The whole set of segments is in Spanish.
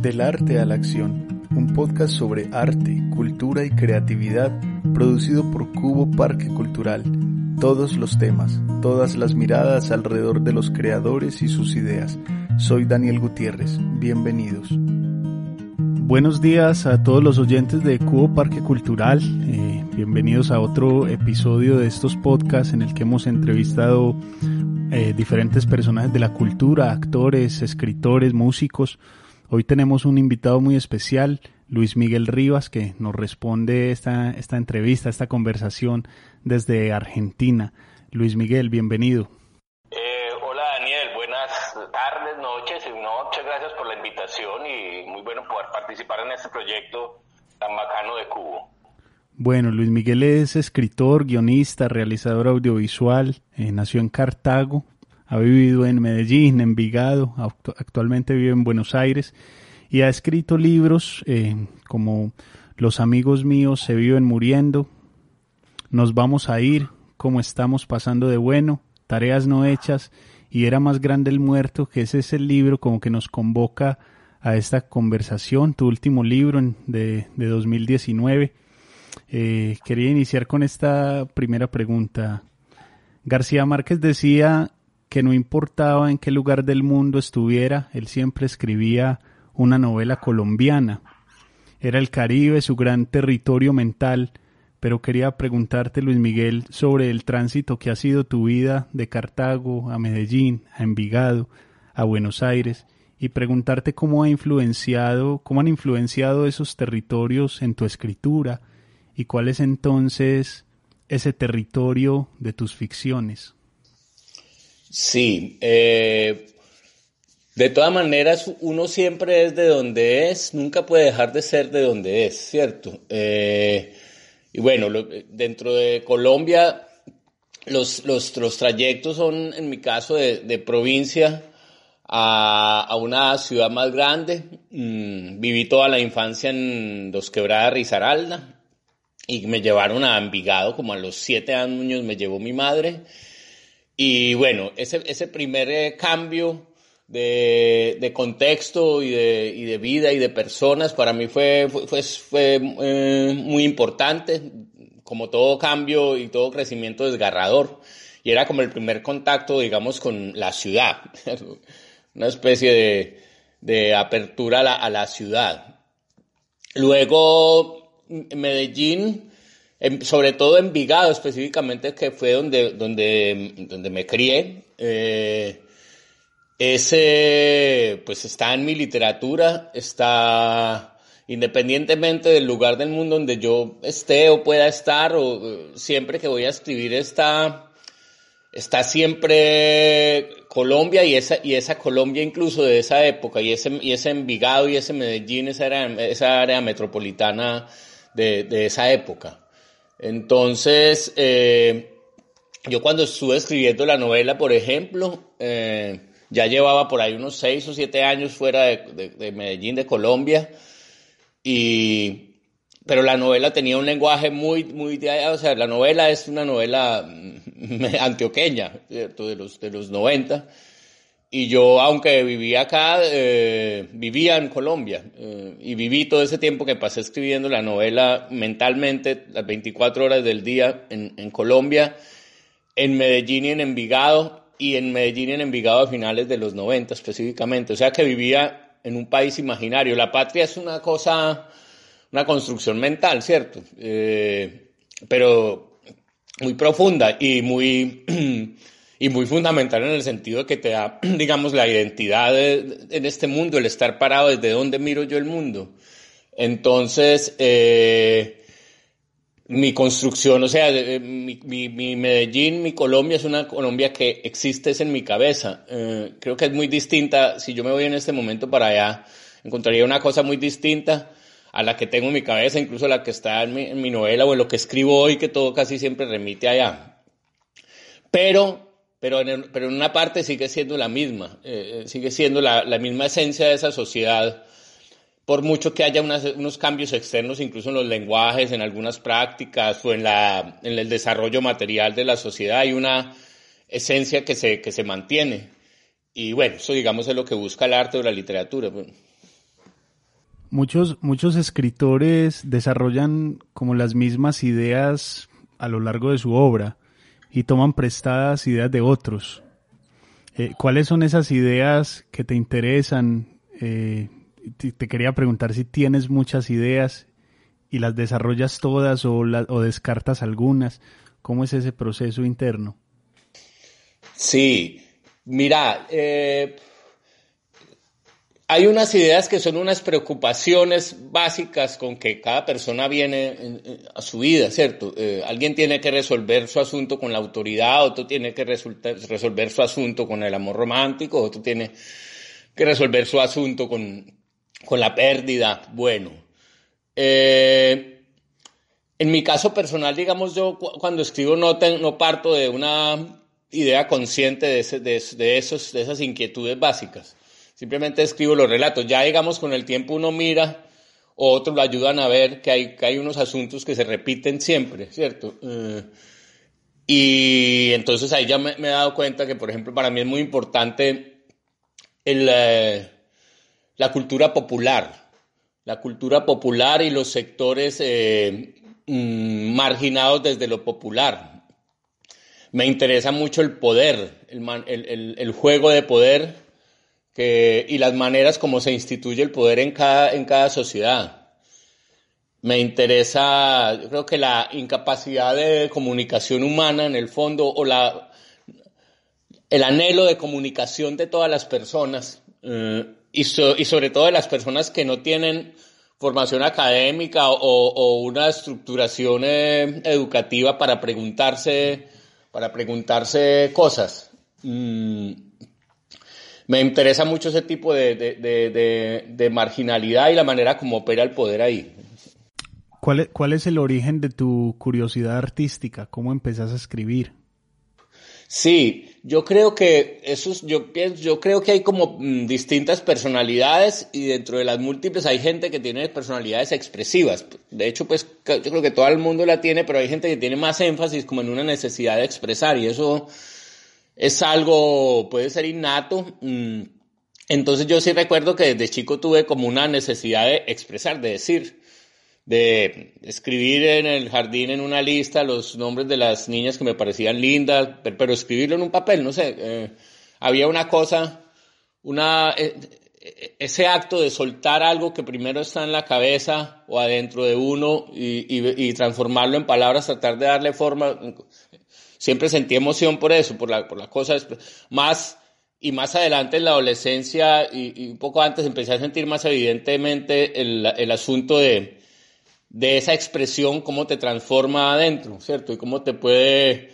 Del arte a la acción, un podcast sobre arte, cultura y creatividad producido por Cubo Parque Cultural. Todos los temas, todas las miradas alrededor de los creadores y sus ideas. Soy Daniel Gutiérrez, bienvenidos. Buenos días a todos los oyentes de Cubo Parque Cultural. Eh, bienvenidos a otro episodio de estos podcasts en el que hemos entrevistado eh, diferentes personajes de la cultura, actores, escritores, músicos. Hoy tenemos un invitado muy especial, Luis Miguel Rivas, que nos responde esta, esta entrevista, esta conversación desde Argentina. Luis Miguel, bienvenido. Eh, hola Daniel, buenas tardes, noches. muchas gracias por la invitación y muy bueno poder participar en este proyecto tan bacano de Cubo. Bueno, Luis Miguel es escritor, guionista, realizador audiovisual, eh, nació en Cartago, ha vivido en Medellín, en Vigado, actualmente vive en Buenos Aires y ha escrito libros eh, como Los amigos míos se viven muriendo, Nos vamos a ir, como estamos pasando de bueno, Tareas no hechas y Era más grande el muerto, que ese es el libro como que nos convoca a esta conversación, tu último libro de, de 2019 eh, quería iniciar con esta primera pregunta. García Márquez decía que no importaba en qué lugar del mundo estuviera, él siempre escribía una novela colombiana. Era el Caribe su gran territorio mental, pero quería preguntarte, Luis Miguel, sobre el tránsito que ha sido tu vida de Cartago a Medellín, a Envigado, a Buenos Aires, y preguntarte cómo ha influenciado, cómo han influenciado esos territorios en tu escritura, y cuál es entonces ese territorio de tus ficciones. Sí, eh, de todas maneras uno siempre es de donde es, nunca puede dejar de ser de donde es, ¿cierto? Eh, y bueno, dentro de Colombia los, los, trayectos son, en mi caso, de, provincia a, una ciudad más grande. Mm, viví toda la infancia en Dos Quebradas, Risaralda, y me llevaron a Envigado, como a los siete años me llevó mi madre. Y bueno, ese, ese primer eh, cambio de, de contexto y de, y de, vida y de personas para mí fue, fue, fue, eh, muy importante, como todo cambio y todo crecimiento desgarrador. Y era como el primer contacto, digamos, con la ciudad, una especie de, de apertura a la, a la ciudad. Luego Medellín, sobre todo en Vigado específicamente, que fue donde, donde, donde me crié, eh, ese pues está en mi literatura, está independientemente del lugar del mundo donde yo esté o pueda estar, o siempre que voy a escribir está, está siempre Colombia y esa, y esa Colombia incluso de esa época, y ese, y ese Envigado y ese Medellín, esa área, esa área metropolitana de, esa época. Entonces, eh, yo cuando estuve escribiendo la novela, por ejemplo, eh, ya llevaba por ahí unos seis o siete años fuera de, Medellín, de Colombia, y, pero la novela tenía un lenguaje muy, muy, o sea, la novela es una novela mm, antioqueña, ¿cierto? De los, de los 90, y yo, aunque vivía acá, eh, vivía en Colombia eh, y viví todo ese tiempo que pasé escribiendo la novela mentalmente, las 24 horas del día en, Colombia, en Medellín y en Envigado, y en Medellín y en Envigado a finales de los 90 específicamente. O sea que vivía en un país imaginario. La patria es una cosa, una construcción mental, ¿cierto? Eh, pero muy profunda y muy y muy fundamental en el sentido de que te da, digamos, la identidad en este mundo, el estar parado desde dónde miro yo el mundo. Entonces, eh, mi construcción, o sea, mi, mi, Medellín, mi Colombia es una Colombia que existe en mi cabeza. Eh, creo que es muy distinta. Si yo me voy en este momento para allá, encontraría una cosa muy distinta a la que tengo en mi cabeza, incluso la que está en mi, novela o en lo que escribo hoy, que todo casi siempre remite allá. Pero, pero, en, pero en una parte sigue siendo la misma, eh, eh, sigue siendo la, la misma esencia de esa sociedad por mucho que haya unos cambios externos, incluso en los lenguajes, en algunas prácticas o en, la, en el desarrollo material de la sociedad, hay una esencia que se, que se mantiene. Y bueno, eso digamos es lo que busca el arte o la literatura. Muchos, muchos escritores desarrollan como las mismas ideas a lo largo de su obra y toman prestadas ideas de otros. Eh, ¿Cuáles son esas ideas que te interesan? Eh, te quería preguntar si tienes muchas ideas y las desarrollas todas o, o descartas algunas. ¿Cómo es ese proceso interno? Sí, mira, eh, hay unas ideas que son unas preocupaciones básicas con que cada persona viene a su vida, ¿cierto? Eh, alguien tiene que resolver su asunto con la autoridad, otro tiene que resolver su asunto con el amor romántico, otro tiene que resolver su asunto con, con la pérdida, bueno. Eh, en mi caso personal, digamos, yo cuando escribo no, no parto de una idea consciente de, de, esos, de esas inquietudes básicas. Simplemente escribo los relatos. Ya, digamos, con el tiempo uno mira o otros lo ayudan a ver que hay, que hay unos asuntos que se repiten siempre, ¿cierto? Eh, y entonces ahí ya me, he dado cuenta que, por ejemplo, para mí es muy importante el... Eh, la cultura popular, la cultura popular y los sectores eh, mm, marginados desde lo popular. Me interesa mucho el poder, el, juego de poder y las maneras como se instituye el poder en cada, en cada sociedad. Me interesa, yo creo que la incapacidad de comunicación humana en el fondo o la, el anhelo de comunicación de todas las personas eh, y, sobre todo de las personas que no tienen formación académica o, una estructuración eh, educativa para preguntarse, para preguntarse cosas. Mm, me interesa mucho ese tipo de, marginalidad y la manera como opera el poder ahí. ¿Cuál es, ¿Cuál es el origen de tu curiosidad artística? ¿Cómo empezás a escribir? Sí, yo creo que eso yo pienso, yo creo que hay como mm, distintas personalidades y dentro de las múltiples hay gente que tiene personalidades expresivas. De hecho, pues yo creo que todo el mundo la tiene, pero hay gente que tiene más énfasis como en una necesidad de expresar y eso es algo, puede ser innato. Mm. Entonces yo sí recuerdo que desde chico tuve como una necesidad de expresar, de decir de escribir en el jardín en una lista los nombres de las niñas que me parecían lindas, pero, escribirlo en un papel, no sé, eh, había una cosa, una, eh, ese acto de soltar algo que primero está en la cabeza o adentro de uno y, y, transformarlo en palabras, tratar de darle forma, siempre sentí emoción por eso, por la, por la cosa, más, y más adelante en la adolescencia y, un poco antes empecé a sentir más evidentemente el, el asunto de, de esa expresión, cómo te transforma adentro, ¿cierto? Y cómo te puede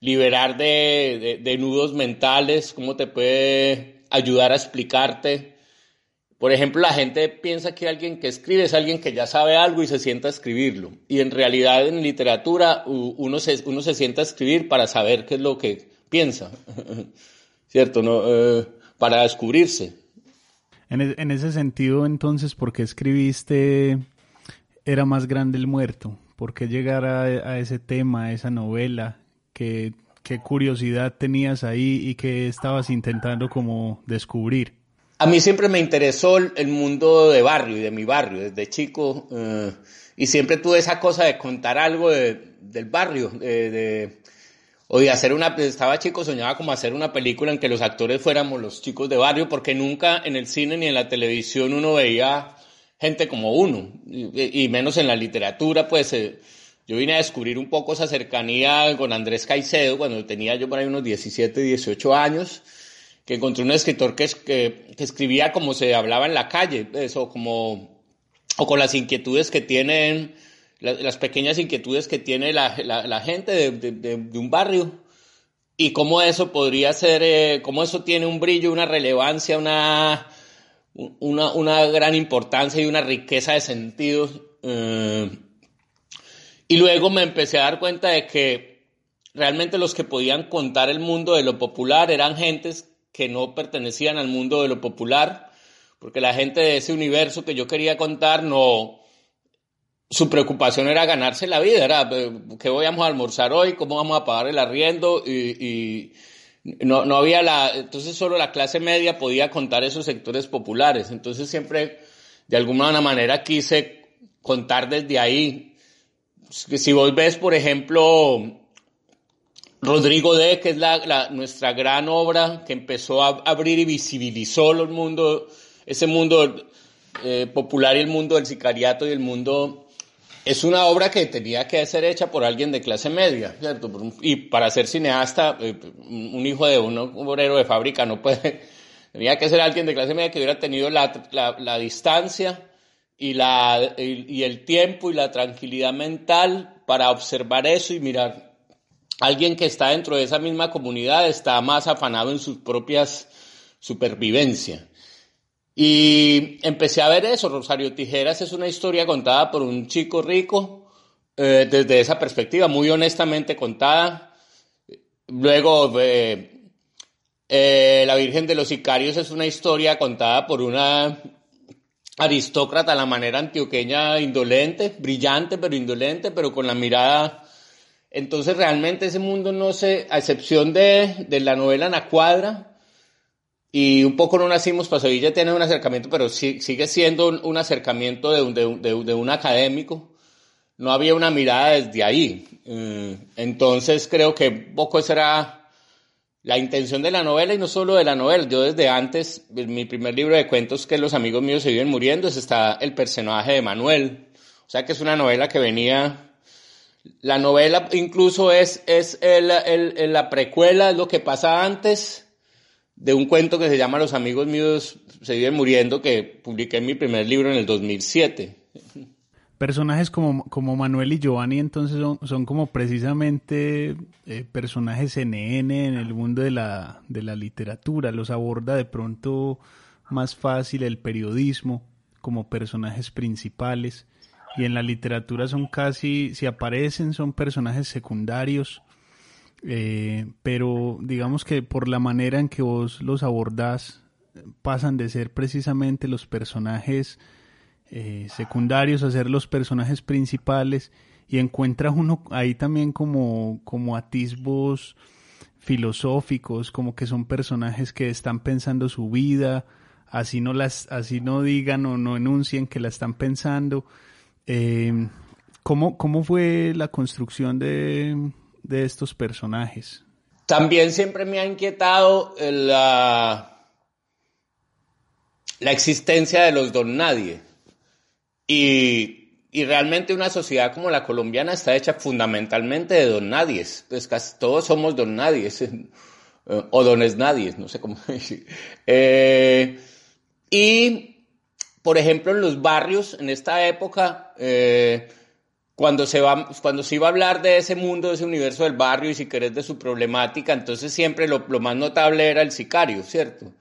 liberar de, nudos mentales, cómo te puede ayudar a explicarte. Por ejemplo, la gente piensa que alguien que escribe es alguien que ya sabe algo y se sienta a escribirlo. Y en realidad en literatura uno se, uno se sienta a escribir para saber qué es lo que piensa, ¿cierto? ¿No? Eh, para descubrirse. En, ese sentido, entonces, ¿por qué escribiste era más grande el muerto? ¿Por qué llegar a, ese tema, a esa novela? ¿Qué, ¿Qué, curiosidad tenías ahí y qué estabas intentando como descubrir? A mí siempre me interesó el mundo de barrio y de mi barrio, desde chico. Eh, y siempre tuve esa cosa de contar algo del barrio, de, o de hacer una, estaba chico, soñaba como hacer una película en que los actores fuéramos los chicos de barrio, porque nunca en el cine ni en la televisión uno veía gente como uno, y, menos en la literatura, pues eh, yo vine a descubrir un poco esa cercanía con Andrés Caicedo cuando tenía yo por ahí unos 17, 18 años, que encontré un escritor que, escribía como se hablaba en la calle, eso, como, o con las inquietudes que tienen las pequeñas inquietudes que tiene la, gente de, un barrio y cómo eso podría ser, eh, cómo eso tiene un brillo, una relevancia, una, una, gran importancia y una riqueza de sentidos. Eh, y luego me empecé a dar cuenta de que realmente los que podían contar el mundo de lo popular eran gentes que no pertenecían al mundo de lo popular, porque la gente de ese universo que yo quería contar no, su preocupación era ganarse la vida, era qué voy a almorzar hoy, cómo vamos a pagar el arriendo y, no, no, había la, entonces solo la clase media podía contar esos sectores populares, entonces siempre de alguna manera quise contar desde ahí. Si vos ves, por ejemplo, Rodrigo D., que es la, nuestra gran obra que empezó a abrir y visibilizó el mundo, ese mundo eh, popular y el mundo del sicariato y el mundo es una obra que tenía que ser hecha por alguien de clase media, ¿cierto? Y para ser cineasta, eh, un hijo de un obrero de fábrica no puede, tenía que ser alguien de clase media que hubiera tenido la, distancia y, la, y, el tiempo y la tranquilidad mental para observar eso y mirar. Alguien que está dentro de esa misma comunidad está más afanado en sus propias supervivencia. Y empecé a ver eso. Rosario Tijeras es una historia contada por un chico rico eh, desde esa perspectiva, muy honestamente contada. Luego, eh, eh, La Virgen de los Sicarios es una historia contada por una aristócrata a la manera antioqueña indolente, brillante pero indolente, pero con la mirada... Entonces realmente ese mundo no se, a excepción de, de la novela La Cuadra, y un poco no nacimos para Sevilla, tiene un acercamiento, pero sigue siendo un, acercamiento de un, de, de, un, académico. No había una mirada desde ahí. Eh, entonces creo que poco esa era la intención de la novela y no solo de la novela. Yo desde antes, mi primer libro de cuentos que los amigos míos se viven muriendo, es está el personaje de Manuel. O sea que es una novela que venía la novela incluso es, es el, el, la precuela, lo que pasa antes de un cuento que se llama Los amigos míos se viven muriendo, que publiqué en mi primer libro en el 2007. Personajes como, como Manuel y Giovanni entonces son, son como precisamente eh, personajes NN en el mundo de la, de la literatura, los aborda de pronto más fácil el periodismo como personajes principales y en la literatura son casi, si aparecen, son personajes secundarios eh, pero digamos que por la manera en que vos los abordás, pasan de ser precisamente los personajes eh, secundarios a ser los personajes principales y encuentras uno ahí también como, como atisbos filosóficos, como que son personajes que están pensando su vida, así no las, así no digan o no enuncien que la están pensando. Eh, ¿cómo, ¿Cómo fue la construcción de, de estos personajes. También siempre me ha inquietado la, la existencia de los don nadie. Y, realmente una sociedad como la colombiana está hecha fundamentalmente de don nadie. Pues casi todos somos don nadie. Eh, o dones nadie, no sé cómo decir. Eh, y, por ejemplo, en los barrios, en esta época, eh, cuando se, va, cuando se iba a hablar de ese mundo, de ese universo del barrio y si querés de su problemática, entonces siempre lo, más notable era el sicario, ¿cierto?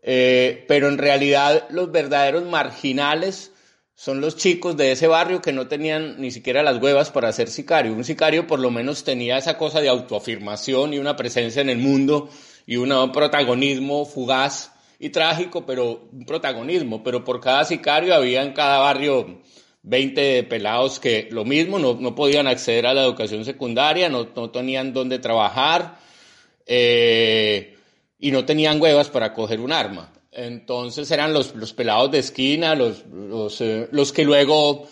Eh, pero en realidad los verdaderos marginales son los chicos de ese barrio que no tenían ni siquiera las huevas para ser sicario. Un sicario por lo menos tenía esa cosa de autoafirmación y una presencia en el mundo y un protagonismo fugaz y trágico, pero un protagonismo. Pero por cada sicario había en cada barrio 20 pelados que lo mismo, no, no podían acceder a la educación secundaria, no, no tenían dónde trabajar eh, y no tenían huevas para coger un arma. Entonces eran los, los pelados de esquina, los, los, eh, los, que luego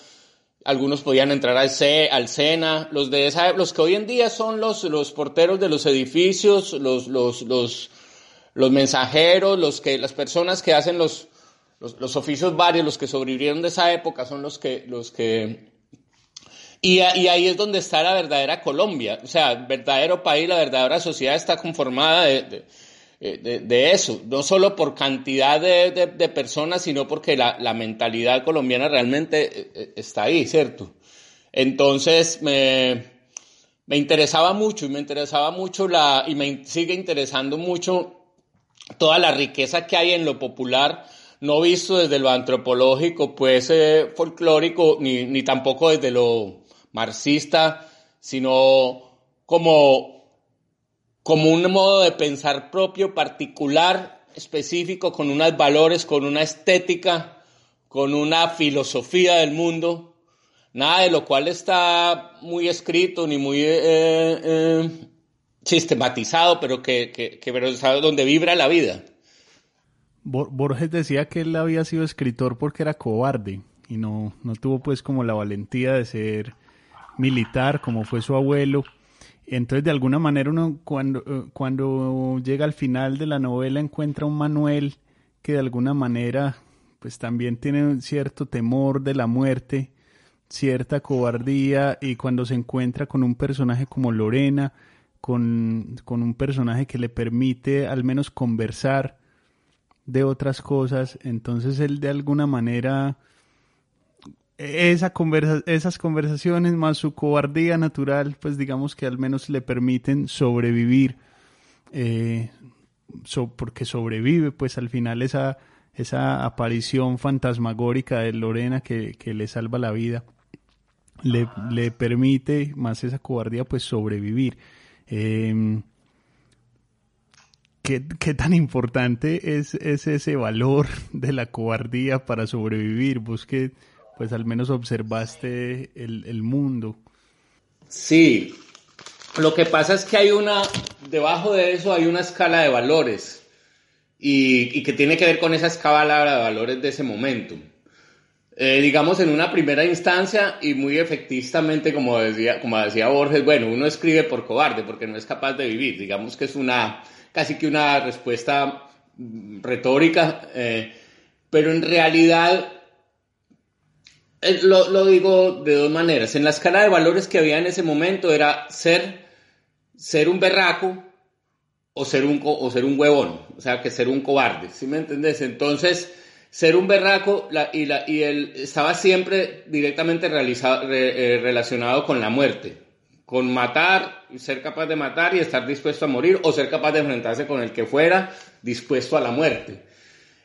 algunos podían entrar al, C, al SENA, los, de esa, los que hoy en día son los, los porteros de los edificios, los, los, los, los mensajeros, los que, las personas que hacen los, los, oficios varios, los que sobrevivieron de esa época, son los que... Los que y, ahí es donde está la verdadera Colombia. O sea, el verdadero país, la verdadera sociedad está conformada de, de, eso. No solo por cantidad de, personas, sino porque la, la mentalidad colombiana realmente eh, eh, está ahí, ¿cierto? Entonces me, me interesaba mucho y me interesaba mucho la, y me sigue interesando mucho toda la riqueza que hay en lo popular, no visto desde lo antropológico, pues eh, folclórico, ni, ni tampoco desde lo marxista, sino como, como un modo de pensar propio, particular, específico, con unos valores, con una estética, con una filosofía del mundo, nada de lo cual está muy escrito ni muy eh, eh, sistematizado, pero que, que, que pero sabe dónde vibra la vida. Borges decía que él había sido escritor porque era cobarde y no, no tuvo pues como la valentía de ser militar como fue su abuelo. Entonces de alguna manera uno cuando, eh, cuando llega al final de la novela encuentra un Manuel que de alguna manera pues también tiene un cierto temor de la muerte, cierta cobardía y cuando se encuentra con un personaje como Lorena, con, con un personaje que le permite al menos conversar de otras cosas, entonces él de alguna manera esa conversa, esas conversaciones más su cobardía natural, pues digamos que al menos le permiten sobrevivir, eh, porque sobrevive pues al final esa, esa aparición fantasmagórica de Lorena que, que le salva la vida, le, le permite más esa cobardía pues sobrevivir. Eh, ¿qué, ¿qué, tan importante es, es, ese valor de la cobardía para sobrevivir? Vos que pues al menos observaste el, mundo. Sí, lo que pasa es que hay una, debajo de eso hay una escala de valores y que tiene que ver con esa escala de valores de ese momento. Eh, digamos, en una primera instancia y muy efectivamente, como decía, como decía Borges, bueno, uno escribe por cobarde porque no es capaz de vivir. Digamos que es una, casi que una respuesta mm, retórica, eh, pero en realidad eh, lo, lo, digo de dos maneras. En la escala de valores que había en ese momento era ser, ser un berraco o ser un, o ser un huevón, o sea, que ser un cobarde, ¿sí me entendés? Entonces, ser un berraco y, él estaba siempre directamente eh, relacionado con la muerte, con matar, ser capaz de matar y estar dispuesto a morir, o ser capaz de enfrentarse con el que fuera dispuesto a la muerte.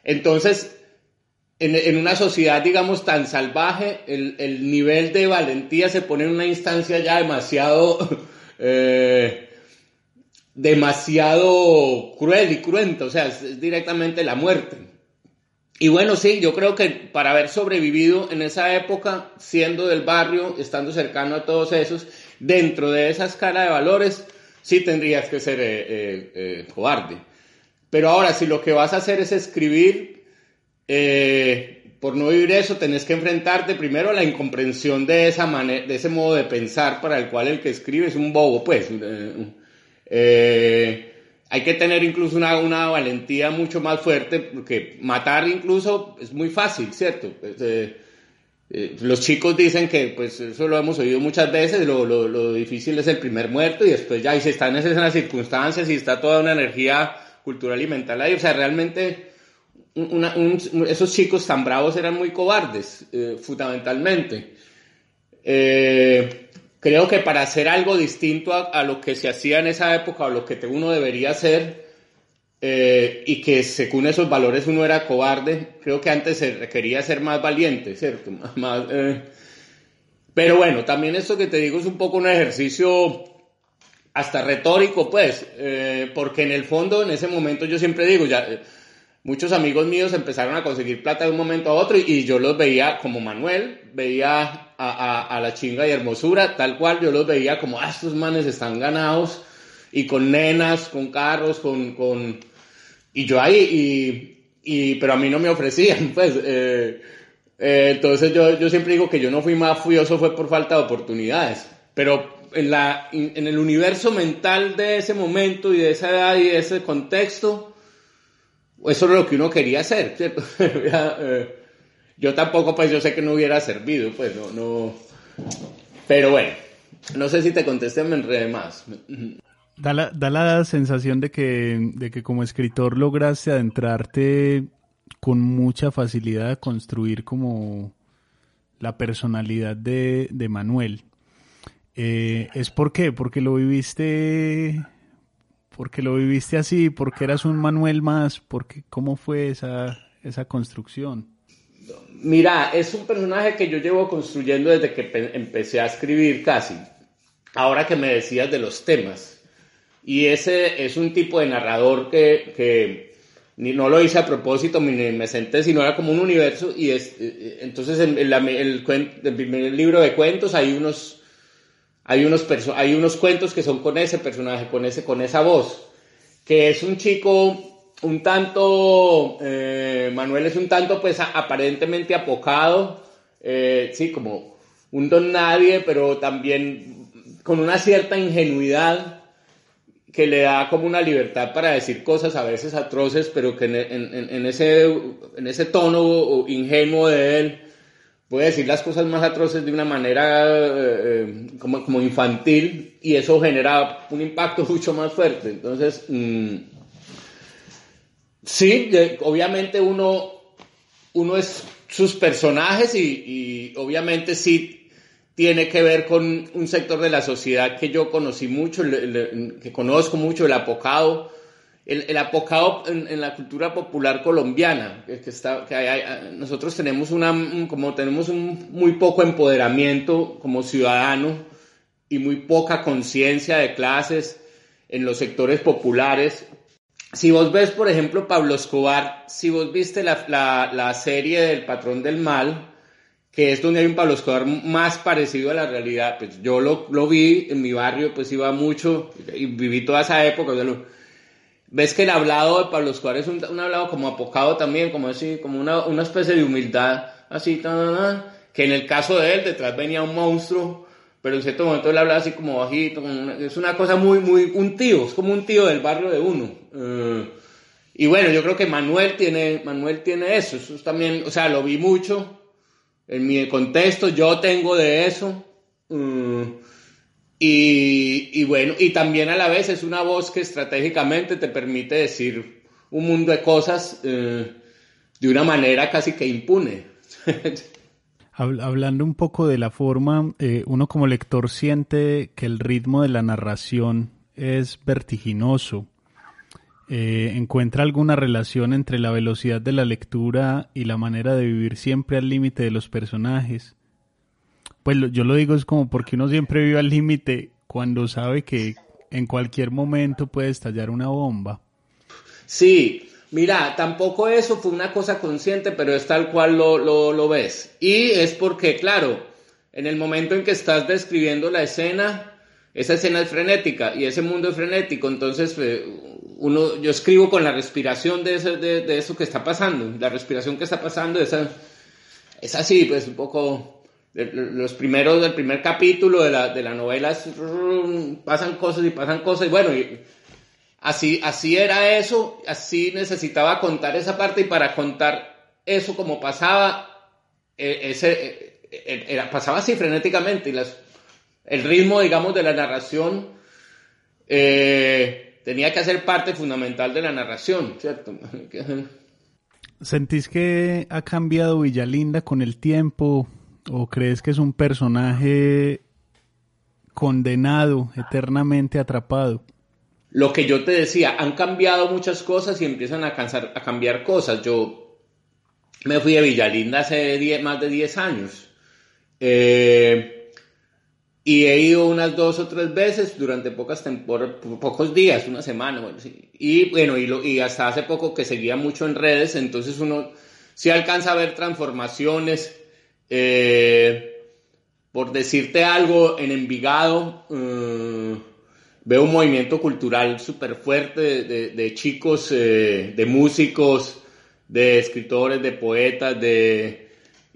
Entonces, en, una sociedad, digamos, tan salvaje, el, el, nivel de valentía se pone en una instancia ya demasiado... Eh, demasiado cruel y cruenta, o sea, es directamente la muerte. Y bueno, sí, yo creo que para haber sobrevivido en esa época, siendo del barrio, estando cercano a todos esos, dentro de esa escala de valores, sí tendrías que ser eh, eh, eh, cobarde. Pero ahora, si lo que vas a hacer es escribir, por no vivir eso, tenés que enfrentarte primero a la incomprensión de, esa de ese modo de pensar para el cual el que escribe es un bobo, pues. Hay que tener incluso una, una, valentía mucho más fuerte, porque matar incluso es muy fácil, ¿cierto? Pues, eh, eh, los chicos dicen que, pues eso lo hemos oído muchas veces, lo, lo, lo, difícil es el primer muerto y después ya, y si están en esas circunstancias y está toda una energía cultural y mental ahí, o sea, realmente una, un, esos chicos tan bravos eran muy cobardes, eh, fundamentalmente. Eh, creo que para hacer algo distinto a, lo que se hacía en esa época o lo que uno debería hacer eh, y que según esos valores uno era cobarde, creo que antes se requería ser más valiente, ¿cierto? Más, eh, pero bueno, también esto que te digo es un poco un ejercicio hasta retórico, pues, eh, porque en el fondo, en ese momento yo siempre digo, ya muchos amigos míos empezaron a conseguir plata de un momento a otro y, yo los veía como Manuel, veía a, la chinga y hermosura, tal cual yo los veía como, ah, estos manes están ganados y con nenas, con carros, con... con... Y yo ahí, y, pero a mí no me ofrecían, pues. Eh, eh, entonces yo, yo siempre digo que yo no fui más furioso fue por falta de oportunidades. Pero en, la, en el universo mental de ese momento y de esa edad y de ese contexto, eso es lo que uno quería hacer, ¿cierto? Eh, yo tampoco, pues yo sé que no hubiera servido, pues no, no. Pero bueno, no sé si te contesté, me enredé más. Da la, da la sensación de que, de que como escritor lograste adentrarte con mucha facilidad a construir como la personalidad de, de Manuel. Eh, ¿Es por qué? Porque lo viviste, porque lo viviste así, porque eras un Manuel más, porque cómo fue esa, esa construcción. Mira, es un personaje que yo llevo construyendo desde que empecé a escribir casi. Ahora que me decías de los temas. Y ese es un tipo de narrador que, que no lo hice a propósito, ni me senté, sino era como un universo. Y es, eh, eh, entonces en, el, el, libro de cuentos hay unos hay unos, hay unos cuentos que son con ese personaje, con, ese, con esa voz, que es un chico un tanto, eh, Manuel es un tanto pues aparentemente apocado, eh, sí, como un don nadie, pero también con una cierta ingenuidad que le da como una libertad para decir cosas a veces atroces, pero que en, ese, en ese tono ingenuo de él puede decir las cosas más atroces de una manera eh, eh, como, como, infantil y eso genera un impacto mucho más fuerte. Entonces, mm, sí, obviamente uno, uno es sus personajes y, obviamente sí tiene que ver con un sector de la sociedad que yo conocí mucho, que conozco mucho, el apocado el, apocado en, la cultura popular colombiana, que, está, que nosotros tenemos, una, como tenemos un muy poco empoderamiento como ciudadano y muy poca conciencia de clases en los sectores populares. Si vos ves, por ejemplo, Pablo Escobar, si vos viste la, la, la serie del Patrón del Mal, que es donde hay un Pablo Escobar más parecido a la realidad, pues yo lo, lo vi en mi barrio, pues iba mucho y viví toda esa época. de lo, ves que el hablado de Pablo Escobar es un, hablado como apocado también, como así, como una, una especie de humildad, así, que en el caso de él detrás venía un monstruo, pero en cierto momento él hablaba así como bajito, es una cosa muy, muy, un tío, es como un tío del barrio de uno. Eh, y bueno, yo creo que Manuel tiene, Manuel tiene eso, eso también, o sea, lo vi mucho en mi contexto, yo tengo de eso. Eh, y, bueno, y también a la vez es una voz que estratégicamente te permite decir un mundo de cosas eh, de una manera casi que impune. Hablando un poco de la forma, eh, uno como lector siente que el ritmo de la narración es vertiginoso. Eh, ¿Encuentra alguna relación entre la velocidad de la lectura y la manera de vivir siempre al límite de los personajes? Pues yo lo digo es como porque uno siempre vive al límite cuando sabe que en cualquier momento puede estallar una bomba. Sí, mira, tampoco eso fue una cosa consciente, pero es tal cual lo, lo, ves. Y es porque, claro, en el momento en que estás describiendo la escena, esa escena es frenética y ese mundo es frenético, entonces eh, uno, yo escribo con la respiración de, de, de, eso que está pasando, la respiración que está pasando, esa, es así, pues un poco los primeros del primer capítulo de la, de la novela pasan cosas y pasan cosas y bueno y así así era eso así necesitaba contar esa parte y para contar eso como pasaba ese era, pasaba así frenéticamente y las, el ritmo digamos de la narración eh, tenía que ser parte fundamental de la narración cierto sentís que ha cambiado Villalinda con el tiempo ¿O crees que es un personaje condenado, eternamente atrapado? Lo que yo te decía, han cambiado muchas cosas y empiezan a, a cambiar cosas. Yo me fui a Villalinda hace más de 10 años. Eh, y he ido unas dos o tres veces durante pocas pocos días, una semana. Y bueno, y, y hasta hace poco que seguía mucho en redes, entonces uno sí alcanza a ver transformaciones eh, por decirte algo, en Envigado eh, veo un movimiento cultural súper fuerte de, chicos, eh, de músicos, de escritores, de poetas, de...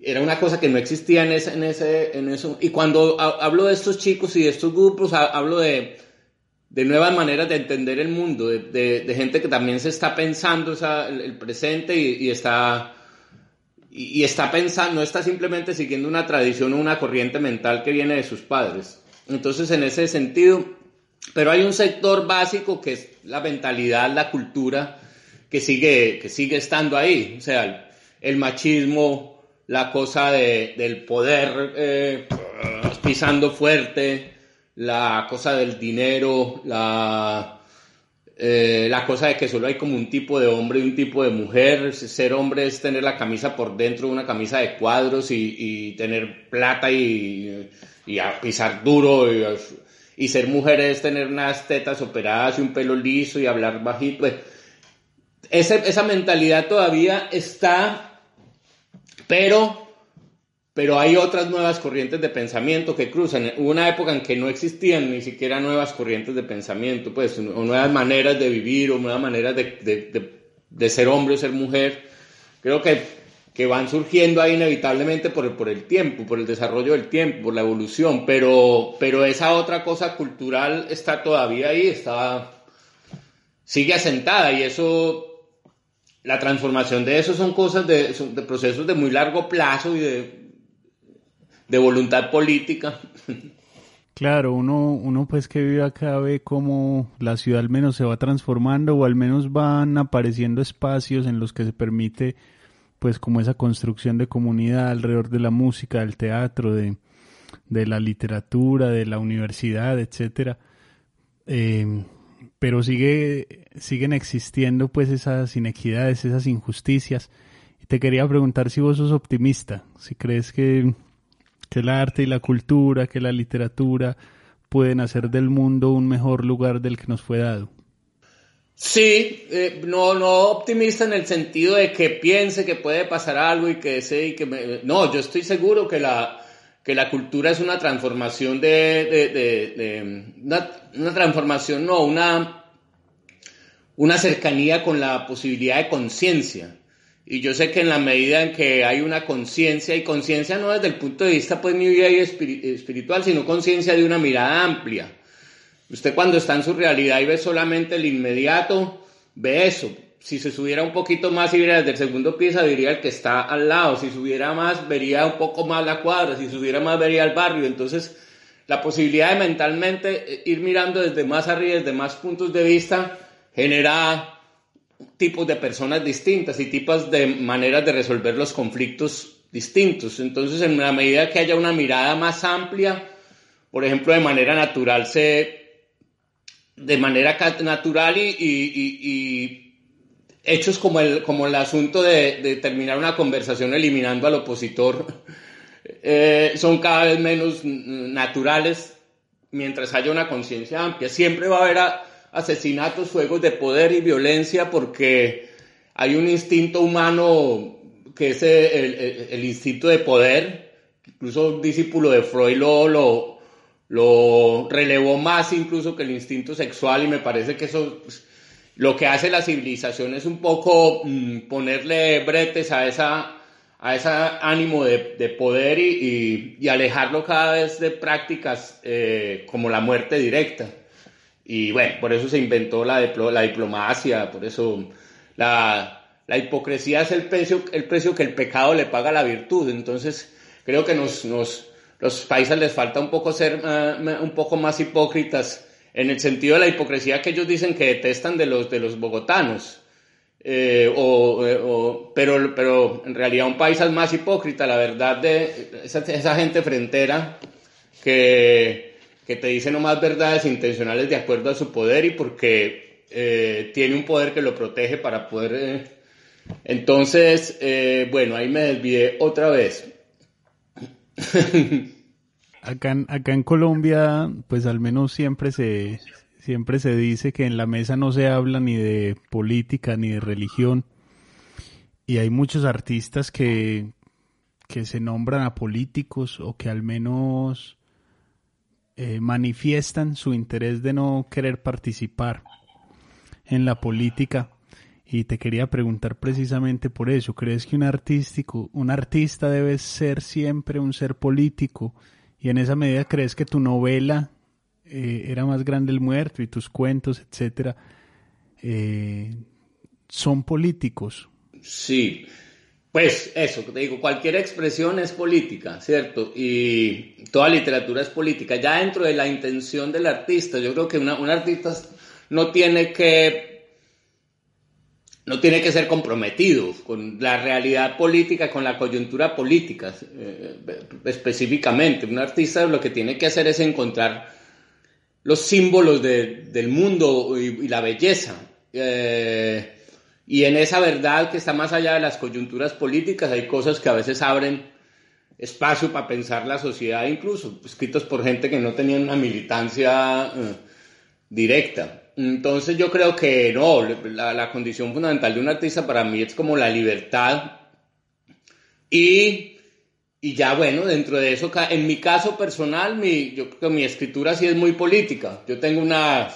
Era una cosa que no existía en, ese, en, eso. Y cuando hablo de estos chicos y de estos grupos, hablo de, de nuevas maneras de entender el mundo, de, gente que también se está pensando el, presente y está y, está pensando, no está simplemente siguiendo una tradición o una corriente mental que viene de sus padres. Entonces, en ese sentido, pero hay un sector básico que es la mentalidad, la cultura, que sigue, que sigue estando ahí. O sea, el, machismo, la cosa del poder eh, pisando fuerte, la cosa del dinero, la, eh, la cosa de que solo hay como un tipo de hombre y un tipo de mujer. Ser hombre es tener la camisa por dentro, una camisa de cuadros y, tener plata y, pisar duro. Y, ser mujer es tener unas tetas operadas y un pelo liso y hablar bajito. Pues, esa mentalidad todavía está, pero pero hay otras nuevas corrientes de pensamiento que cruzan. Hubo una época en que no existían ni siquiera nuevas corrientes de pensamiento, pues, o nuevas maneras de vivir, o nuevas maneras de, ser hombre o ser mujer. Creo que, que van surgiendo ahí inevitablemente por el, por el tiempo, por el desarrollo del tiempo, por la evolución, pero, pero esa otra cosa cultural está todavía ahí, está, sigue asentada y eso la transformación de eso son cosas de, de, procesos de muy largo plazo y de de voluntad política. Claro, uno, uno pues que vive acá ve cómo la ciudad al menos se va transformando o al menos van apareciendo espacios en los que se permite pues como esa construcción de comunidad alrededor de la música, del teatro, de, de la literatura, de la universidad, etcétera. Eh, pero sigue, siguen existiendo pues esas inequidades, esas injusticias. Te quería preguntar si vos sos optimista, si crees que que el arte y la cultura, que la literatura pueden hacer del mundo un mejor lugar del que nos fue dado. Sí, eh, no, no optimista en el sentido de que piense que puede pasar algo y que sé que no, yo estoy seguro que la que la cultura es una transformación de, de, de, una, una, transformación, no, una una cercanía con la posibilidad de conciencia. Y yo sé que en la medida en que hay una conciencia, y conciencia no desde el punto de vista pues mi vida espiritual, sino conciencia de una mirada amplia. Usted cuando está en su realidad y ve solamente el inmediato, ve eso. Si se subiera un poquito más y viera desde el segundo piso, diría el que está al lado. Si subiera más, vería un poco más la cuadra. Si subiera más, vería el barrio. Entonces, la posibilidad de mentalmente eh, ir mirando desde más arriba, desde más puntos de vista, genera tipos de personas distintas y tipos de maneras de resolver los conflictos distintos. Entonces, en la medida que haya una mirada más amplia, por ejemplo, de manera natural, se, de manera natural y, hechos como el, como el asunto de, terminar una conversación eliminando al opositor, eh, son cada vez menos naturales mientras haya una conciencia amplia. Siempre va a haber... A, asesinatos, juegos de poder y violencia porque hay un instinto humano que es el, instinto de poder. Incluso un discípulo de Freud lo, lo, relevó más incluso que el instinto sexual y me parece que eso pues, lo que hace la civilización es un poco mm, ponerle bretes a esa a ese ánimo de, poder y, alejarlo cada vez de prácticas eh, como la muerte directa. Y bueno, por eso se inventó la, diplomacia, por eso la, la, hipocresía es el precio, el precio que el pecado le paga a la virtud. Entonces, creo que nos, nos, los países les falta un poco ser uh, un poco más hipócritas en el sentido de la hipocresía que ellos dicen que detestan de los, de los bogotanos. Eh, eh, o, pero, pero en realidad un país es más hipócrita, la verdad de esa, esa gente frentera que que te dice nomás verdades intencionales de acuerdo a su poder y porque eh, tiene un poder que lo protege para poder... Eh. Entonces, eh, bueno, ahí me desvié otra vez. acá, en, acá en Colombia, pues al menos siempre se, siempre se dice que en la mesa no se habla ni de política ni de religión. Y hay muchos artistas que, que se nombran a políticos o que al menos eh, manifiestan su interés de no querer participar en la política. Y te quería preguntar precisamente por eso. ¿Crees que un artístico, un artista debe ser siempre un ser político? Y en esa medida crees que tu novela eh, era más grande el muerto y tus cuentos, etcétera, eh, son políticos. Sí, pues eso, te digo, cualquier expresión es política, ¿cierto? Y toda literatura es política. Ya dentro de la intención del artista, yo creo que un artista no tiene que no tiene que ser comprometido con la realidad política, con la coyuntura política eh, específicamente. Un artista lo que tiene que hacer es encontrar los símbolos del mundo y, la belleza. Eh, y en esa verdad que está más allá de las coyunturas políticas hay cosas que a veces abren espacio para pensar la sociedad, incluso escritos por gente que no tenía una militancia eh, directa. Entonces yo creo que no, la, condición fundamental de un artista para mí es como la libertad y, y ya bueno, dentro de eso, en mi caso personal, mi, yo creo que mi escritura sí es muy política. Yo tengo una,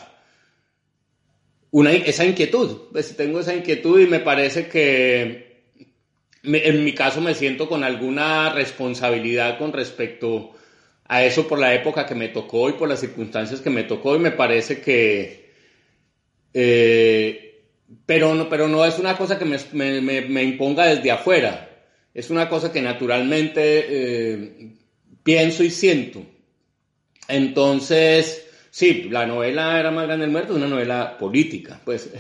una esa inquietud, pues tengo esa inquietud y me parece que en mi caso me siento con alguna responsabilidad con respecto a eso por la época que me tocó y por las circunstancias que me tocó y me parece que eh, pero, no, pero no es una cosa que me, imponga desde afuera. Es una cosa que naturalmente eh, pienso y siento. Entonces, sí, la novela Era más grande el muerto es una novela política. Pues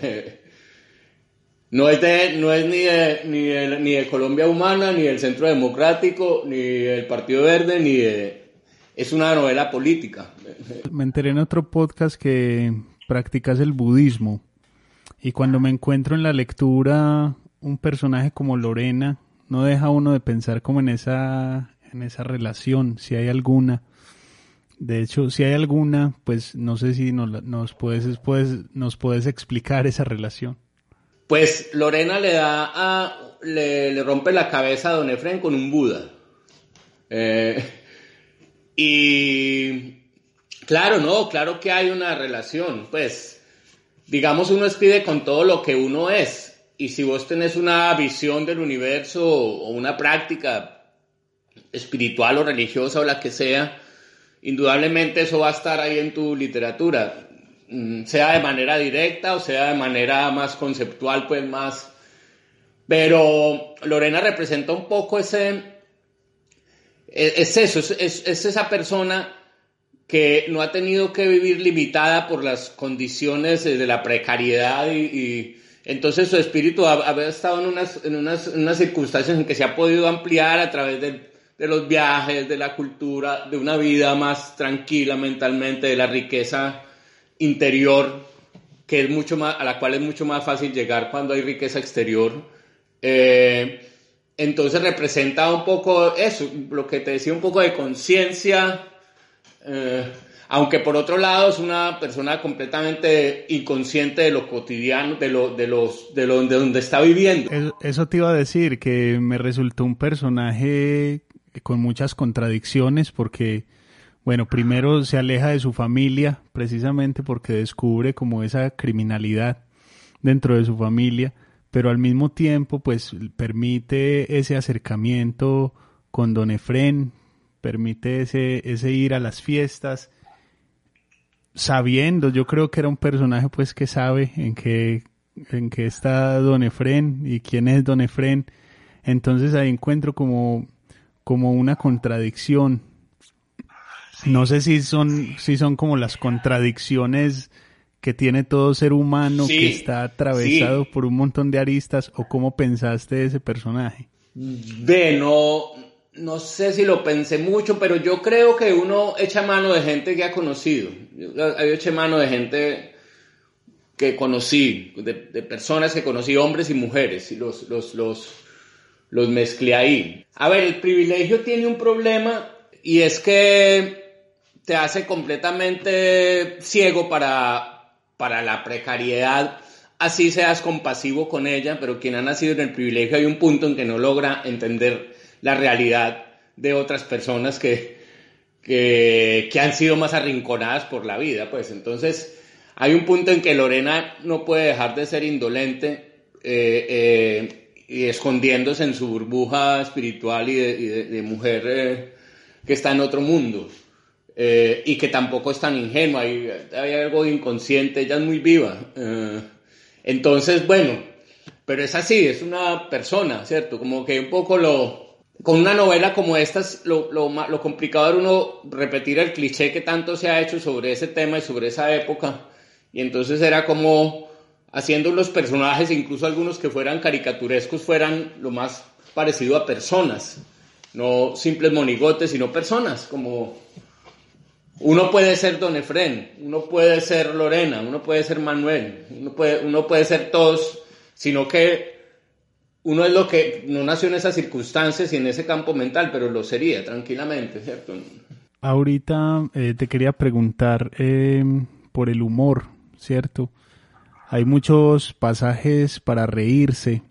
no es, de, no es ni, de, ni, de, ni de Colombia Humana, ni del Centro Democrático, ni del Partido Verde, ni de... Es una novela política. Me enteré en otro podcast que practicas el budismo y cuando me encuentro en la lectura un personaje como Lorena, no deja uno de pensar como en esa, en esa relación, si hay alguna. De hecho, si hay alguna, pues no sé si nos, puedes, puedes, nos puedes explicar esa relación. Pues Lorena le da a, le, rompe la cabeza a Don Efren con un Buda. Eh, y Claro, no, claro que hay una relación. Pues, digamos, uno escribe con todo lo que uno es. Y si vos tenés una visión del universo o una práctica espiritual o religiosa o la que sea, indudablemente eso va a estar ahí en tu literatura, mm, sea de manera directa o sea de manera más conceptual, pues más... Pero Lorena representa un poco ese... E, es eso, es, es esa persona que no ha tenido que vivir limitada por las condiciones de la precariedad y, entonces su espíritu ha, estado en unas, en, unas, circunstancias en que se ha podido ampliar a través de, de, los viajes, de la cultura, de una vida más tranquila mentalmente, de la riqueza interior, que es mucho más, a la cual es mucho más fácil llegar cuando hay riqueza exterior. Eh, entonces representa un poco eso, lo que te decía, un poco de conciencia eh, aunque por otro lado es una persona completamente inconsciente de lo cotidiano, de lo, de los, de, lo, de donde está viviendo. Eso, te iba a decir, que me resultó un personaje con muchas contradicciones porque, bueno, primero se aleja de su familia precisamente porque descubre como esa criminalidad dentro de su familia, pero al mismo tiempo pues permite ese acercamiento con Don Efren, permite ese, ese ir a las fiestas, sabiendo, yo creo que era un personaje pues que sabe en qué, en qué está Don Efren y quién es Don Efren, entonces ahí encuentro como, como una contradicción. No sé si son, si son como las contradicciones que tiene todo ser humano que está atravesado por un montón de aristas o cómo pensaste ese personaje. Ve, no, no sé si lo pensé mucho, pero yo creo que uno echa mano de gente que ha conocido. Yo eché mano de gente que conocí, de, personas que conocí, hombres y mujeres, y los, los, los, los mezclé ahí. A ver, el privilegio tiene un problema y es que te hace completamente ciego para, para la precariedad, así seas compasivo con ella, pero quien ha nacido en el privilegio hay un punto en que no logra entender la realidad de otras personas que, que, han sido más arrinconadas por la vida. Pues entonces hay un punto en que Lorena no puede dejar de ser indolente eh, eh, y escondiéndose en su burbuja espiritual y de, mujer eh, que está en otro mundo. y que tampoco es tan ingenua, hay, hay algo inconsciente, ella es muy viva. entonces, bueno, pero es así, es una persona, ¿cierto? Como que un poco lo, con una novela como esta, lo, lo, lo, complicado era uno repetir el cliché que tanto se ha hecho sobre ese tema y sobre esa época. Y entonces era como haciendo los personajes, incluso algunos que fueran caricaturescos, fueran lo más parecido a personas, no simples monigotes, sino personas, como uno puede ser Don Efren, uno puede ser Lorena, uno puede ser Manuel, uno puede, uno puede ser todos, sino que uno es lo que no nació en esas circunstancias y en ese campo mental, pero lo sería tranquilamente, ¿cierto? Ahorita eh, te quería preguntar eh, por el humor, ¿cierto? Hay muchos pasajes para reírse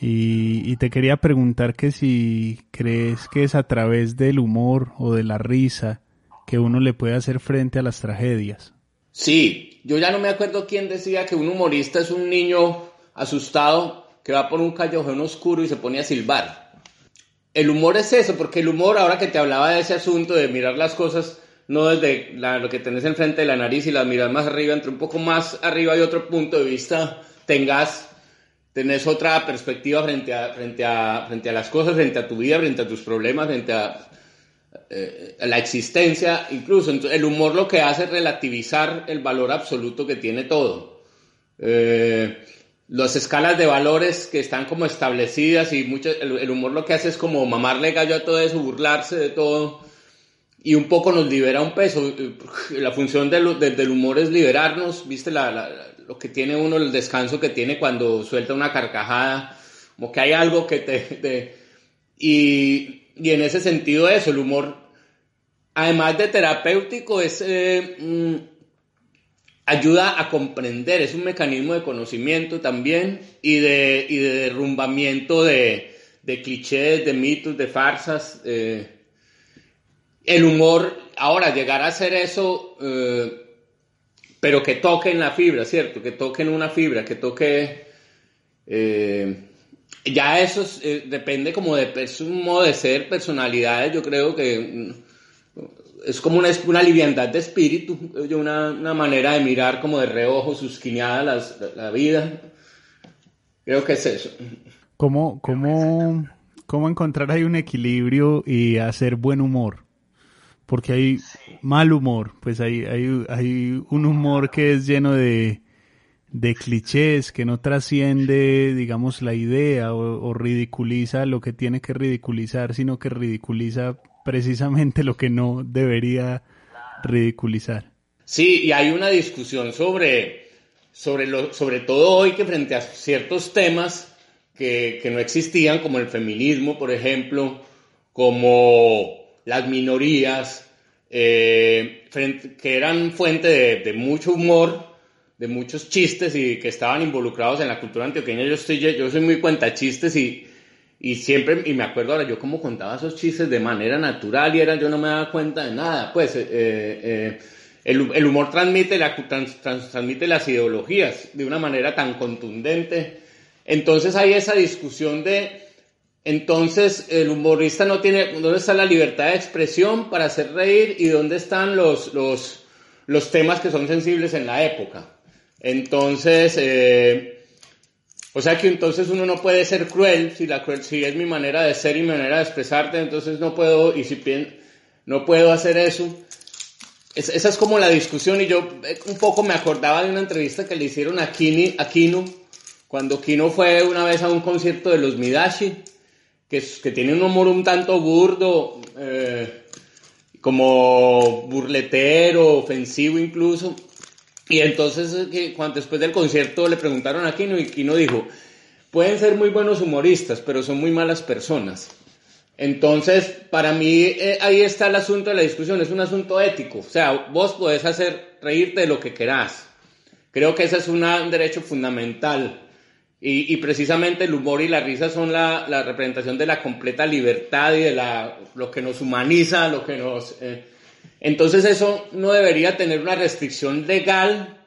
y, y, te quería preguntar que si crees que es a través del humor o de la risa que uno le puede hacer frente a las tragedias. Sí, yo ya no me acuerdo quién decía que un humorista es un niño asustado que va por un callejón oscuro y se pone a silbar. El humor es eso, porque el humor, ahora que te hablaba de ese asunto de mirar las cosas, no desde lo que tenés enfrente de la nariz y las miras más arriba, entre un poco más arriba y otro punto de vista, tengas, tenés otra perspectiva frente a, frente a, frente a las cosas, frente a tu vida, frente a tus problemas, frente a eh, la existencia, incluso el humor lo que hace es relativizar el valor absoluto que tiene todo. Eh, las escalas de valores que están como establecidas y mucho, el, humor lo que hace es como mamarle gallo a todo eso, burlarse de todo y un poco nos libera un peso. La función del, del humor es liberarnos, viste lo que tiene uno, el descanso que tiene cuando suelta una carcajada, como que hay algo que te... y, y en ese sentido eso, el humor además de terapéutico, es, eh, mm, ayuda a comprender, es un mecanismo de conocimiento también y de, y de derrumbamiento de, de, clichés, de mitos, de farsas. Eh. El humor, ahora llegar a hacer eso, eh, pero que toque en la fibra, ¿cierto? Que toque en una fibra, que toque... ya eso depende como de un modo de ser, personalidades, yo creo que mm, es como una, una liviandad de espíritu, una, una manera de mirar como de reojo, susquiñada la, la vida. Creo que es eso. ¿Cómo, cómo, cómo encontrar ahí un equilibrio y hacer buen humor? Porque hay mal humor, pues hay, hay, hay un humor que es lleno de, de clichés, que no trasciende, digamos, la idea o, o ridiculiza lo que tiene que ridiculizar, sino que ridiculiza precisamente lo que no debería ridiculizar. Sí, y hay una discusión sobre, sobre, lo, sobre todo hoy que frente a ciertos temas que, que no existían, como el feminismo, por ejemplo, como las minorías, eh, que eran fuente de, mucho humor, de muchos chistes y que estaban involucrados en la cultura antioqueña. Yo, estoy, yo soy muy cuenta chistes y, y siempre, y me acuerdo ahora, yo como contaba esos chistes de manera natural y era, yo no me daba cuenta de nada. Pues eh, eh, el, el, humor transmite, transmite las ideologías de una manera tan contundente. Entonces hay esa discusión de, entonces el humorista no tiene, ¿dónde está la libertad de expresión para hacer reír y dónde están los, los, los temas que son sensibles en la época? Entonces, eh, o sea que entonces uno no puede ser cruel si la cruel, si es mi manera de ser y mi manera de expresarte, entonces no puedo, y si no puedo hacer eso. esa es como la discusión y yo eh, un poco me acordaba de una entrevista que le hicieron a, Kini, a Kino, cuando Kino fue una vez a un concierto de los Midashi, que, tiene un humor un tanto burdo, eh, como burletero, ofensivo incluso. Y entonces, eh, cuando después del concierto le preguntaron a Kino y Kino dijo, pueden ser muy buenos humoristas, pero son muy malas personas. Entonces, para mí eh, ahí está el asunto de la discusión, es un asunto ético. O sea, vos podés hacer reírte de lo que querás. Creo que ese es un derecho fundamental. Y, precisamente el humor y la risa son la, la, representación de la completa libertad y de la, lo que nos humaniza, lo que nos... Eh, entonces eso no debería tener una restricción legal,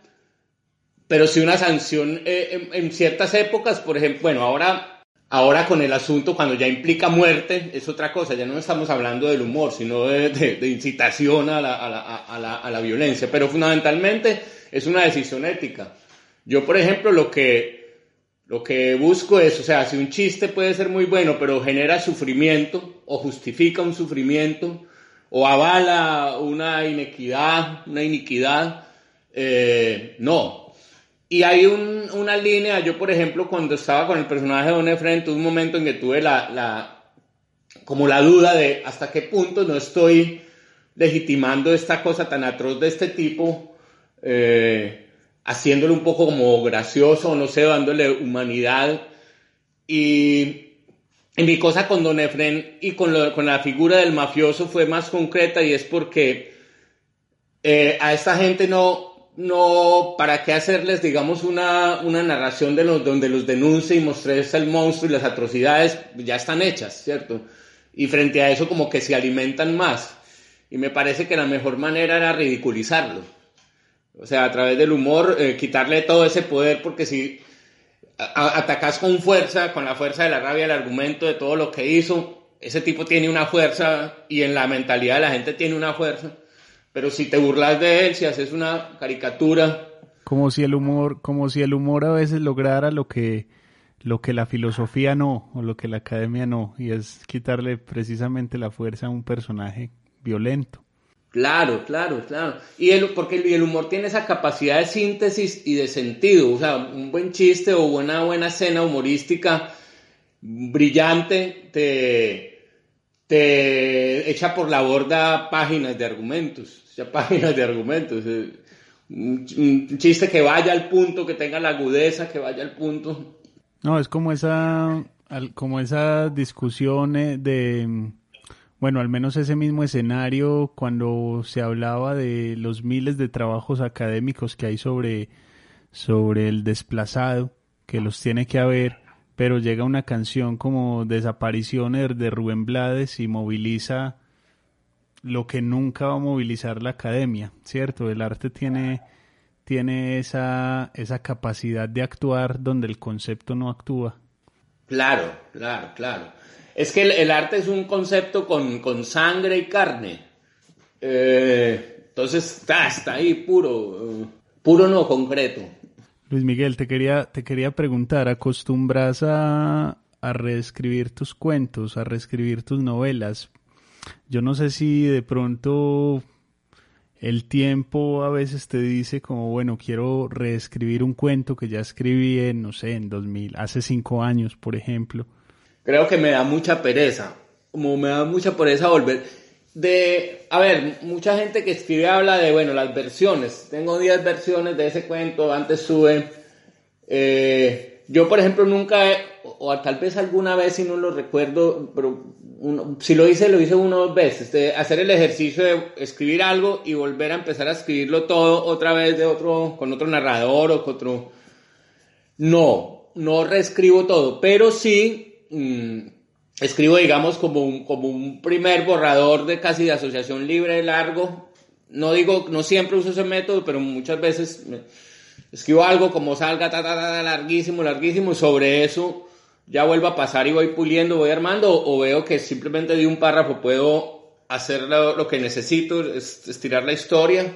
pero sí una sanción eh, en, ciertas épocas, por ejemplo, bueno, ahora, ahora con el asunto cuando ya implica muerte es otra cosa, ya no estamos hablando del humor, sino de, incitación a la, a, la, a la violencia, pero fundamentalmente es una decisión ética. Yo, por ejemplo, lo que, lo que busco es, o sea, si un chiste puede ser muy bueno, pero genera sufrimiento o justifica un sufrimiento, o avala una inequidad, una iniquidad. Eh, no. y hay una línea, yo por ejemplo, cuando estaba con el personaje de Don Efraín, tuve un momento en que tuve la, la, como la duda de hasta qué punto no estoy legitimando esta cosa tan atroz de este tipo, eh, haciéndole un poco como gracioso, no sé, dándole humanidad. Y, mi cosa con Don Efren y con, con, la figura del mafioso fue más concreta y es porque eh, a esta gente no, no, ¿para qué hacerles, digamos, una, una narración de los, donde los denuncie y mostrarles el monstruo y las atrocidades? Ya están hechas, ¿cierto? Y frente a eso como que se alimentan más. Y me parece que la mejor manera era ridiculizarlo. O sea, a través del humor, eh, quitarle todo ese poder, porque si atacas con fuerza, con la fuerza de la rabia, el argumento de todo lo que hizo, ese tipo tiene una fuerza y en la mentalidad de la gente tiene una fuerza. Pero si te burlas de él, si haces una caricatura. Como si el humor, como si el humor a veces lograra lo que, lo que la filosofía no, o lo que la academia no, y es quitarle precisamente la fuerza a un personaje violento. Claro, claro, claro. Y el, porque el humor tiene esa capacidad de síntesis y de sentido. O sea, un buen chiste o una buena escena humorística brillante te, te echa por la borda páginas de argumentos. Ya páginas de argumentos. Eh, un chiste que vaya al punto, que tenga la agudeza, que vaya al punto. No, es como esa, como esa discusión eh, de bueno, al menos ese mismo escenario cuando se hablaba de los miles de trabajos académicos que hay sobre, sobre el desplazado, que los tiene que haber, pero llega una canción como Desapariciones de Rubén Blades y moviliza lo que nunca va a movilizar la academia, ¿cierto? El arte tiene, tiene esa, esa capacidad de actuar donde el concepto no actúa. Claro, claro, claro. Es que el, arte es un concepto con, sangre y carne. Eh, entonces está, ahí puro, puro no concreto. Luis Miguel, te quería, te quería preguntar, ¿acostumbras a, a reescribir tus cuentos, a reescribir tus novelas? Yo no sé si de pronto el tiempo a veces te dice como, bueno, quiero reescribir un cuento que ya escribí en, no sé, en 2000, hace cinco años, por ejemplo creo que me da mucha pereza, como me da mucha pereza volver. De, a ver, mucha gente que escribe habla de, bueno, las versiones. Tengo 10 versiones de ese cuento, antes sube. Eh, yo, por ejemplo, nunca, o tal vez alguna vez, si no lo recuerdo, pero si lo hice, lo hice una dos veces. Hacer el ejercicio de escribir algo y volver a empezar a escribirlo todo otra vez de otro, con otro narrador o con otro. No, no reescribo todo, pero sí Mm, escribo, digamos, como un, como un primer borrador de casi de asociación libre largo. No digo, no siempre uso ese método, pero muchas veces escribo algo como salga, ta, ta, larguísimo, larguísimo, y sobre eso ya vuelvo a pasar y voy puliendo, voy armando, o, veo que simplemente de un párrafo puedo hacer lo, que necesito, estirar la historia.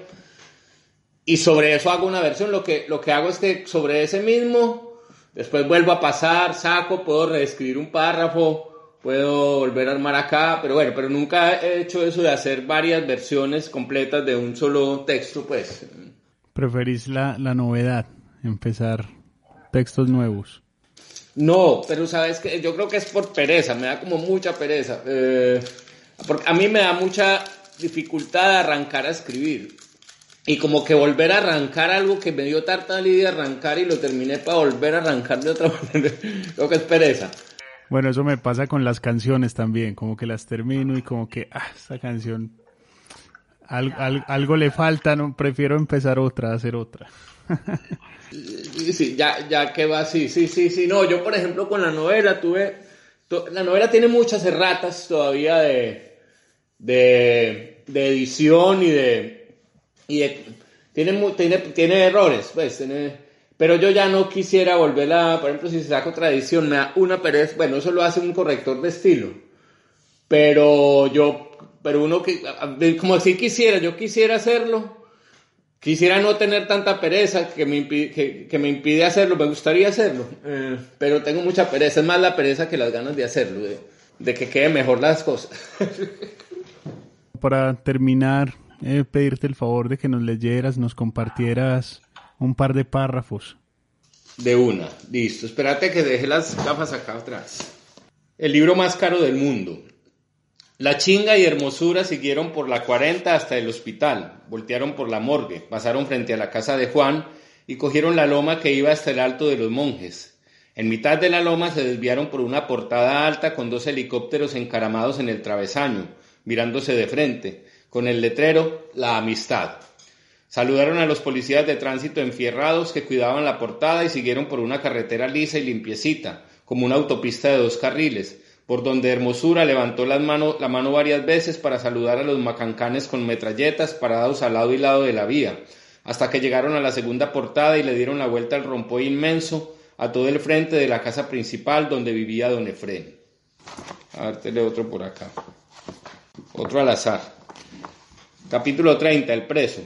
Y sobre eso hago una versión. Lo que, lo que hago es que sobre ese mismo Después vuelvo a pasar, saco, puedo reescribir un párrafo, puedo volver a armar acá, pero bueno, pero nunca he hecho eso de hacer varias versiones completas de un solo texto, pues. ¿Preferís la, la novedad, empezar textos nuevos? No, pero sabes que yo creo que es por pereza, me da como mucha pereza. Eh, porque a mí me da mucha dificultad arrancar a escribir. Y como que volver a arrancar algo que me dio tarta de arrancar y lo terminé para volver a arrancar de otra manera. Creo que es pereza. Bueno, eso me pasa con las canciones también, como que las termino y como que, ah, esta canción, algo le falta, no, prefiero empezar otra, hacer otra. sí, sí, ya, ya que va así, sí, sí, sí, no, yo por ejemplo con la novela tuve, la novela tiene muchas erratas todavía de, de, de edición y de, y tiene, tiene, tiene errores, pues, pero yo ya no quisiera volver a, por ejemplo, si otra edición, me da una pereza, bueno, eso lo hace un corrector de estilo, pero yo, pero uno que, como si quisiera, yo quisiera hacerlo, quisiera no tener tanta pereza que me, impide, que, me impide hacerlo, me gustaría hacerlo, eh, pero tengo mucha pereza, es más la pereza que las ganas de hacerlo, de, de que quede mejor las cosas. Para terminar, eh, pedirte el favor de que nos leyeras, nos compartieras un par de párrafos De una, listo. Espérate que deje las gafas acá atrás. El libro más caro del mundo. La chinga y hermosura siguieron por la 40 hasta el hospital, voltearon por la morgue, pasaron frente a la casa de Juan y cogieron la loma que iba hasta el alto de los monjes. En mitad de la loma se desviaron por una portada alta con dos helicópteros encaramados en el travesaño, mirándose de frente, con el letrero La Amistad. Saludaron a los policías de tránsito enfierrados que cuidaban la portada y siguieron por una carretera lisa y limpiecita, como una autopista de dos carriles, por donde Hermosura levantó la mano, varias veces para saludar a los macancanes con metralletas parados al lado y lado de la vía, hasta que llegaron a la segunda portada y le dieron la vuelta al rompoy inmenso a todo el frente de la casa principal donde vivía don Efrén. A ver, otro por acá. Otro al azar. Capítulo 30. El preso.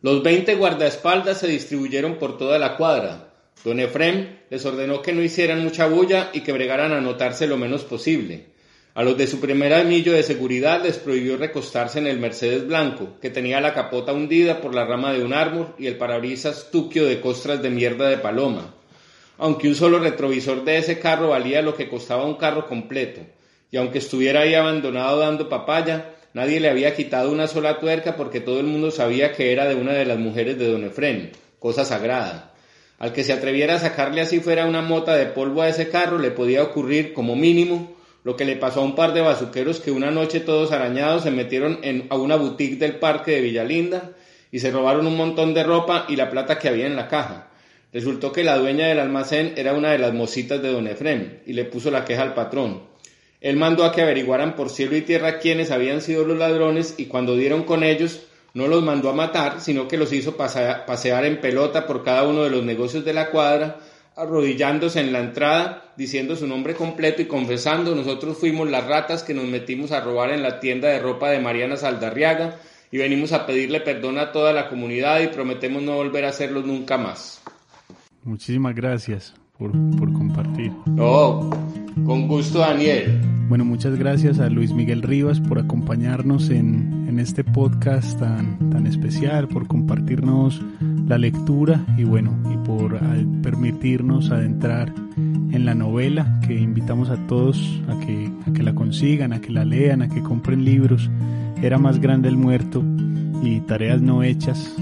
Los veinte guardaespaldas se distribuyeron por toda la cuadra. Don Efrén les ordenó que no hicieran mucha bulla y que bregaran a notarse lo menos posible. A los de su primer anillo de seguridad les prohibió recostarse en el Mercedes blanco, que tenía la capota hundida por la rama de un árbol y el parabrisas tuquio de costras de mierda de paloma. Aunque un solo retrovisor de ese carro valía lo que costaba un carro completo, y aunque estuviera ahí abandonado dando papaya, nadie le había quitado una sola tuerca porque todo el mundo sabía que era de una de las mujeres de don Efrén, cosa sagrada. Al que se atreviera a sacarle así fuera una mota de polvo a ese carro le podía ocurrir, como mínimo, lo que le pasó a un par de bazuqueros que una noche todos arañados se metieron en, a una boutique del parque de Villalinda y se robaron un montón de ropa y la plata que había en la caja. Resultó que la dueña del almacén era una de las mositas de don Efrem y le puso la queja al patrón. Él mandó a que averiguaran por cielo y tierra quiénes habían sido los ladrones y cuando dieron con ellos no los mandó a matar, sino que los hizo pasear en pelota por cada uno de los negocios de la cuadra arrodillándose en la entrada, diciendo su nombre completo y confesando, nosotros fuimos las ratas que nos metimos a robar en la tienda de ropa de Mariana Saldarriaga y venimos a pedirle perdón a toda la comunidad y prometemos no volver a hacerlo nunca más. Muchísimas gracias por, por compartir. No, con gusto Daniel. Bueno, muchas gracias a Luis Miguel Rivas por acompañarnos en, en este podcast tan, tan especial, por compartirnos la lectura y bueno, y por permitirnos adentrar en la novela que invitamos a todos a que, a que la consigan, a que la lean, a que compren libros. Era más grande el muerto y tareas no hechas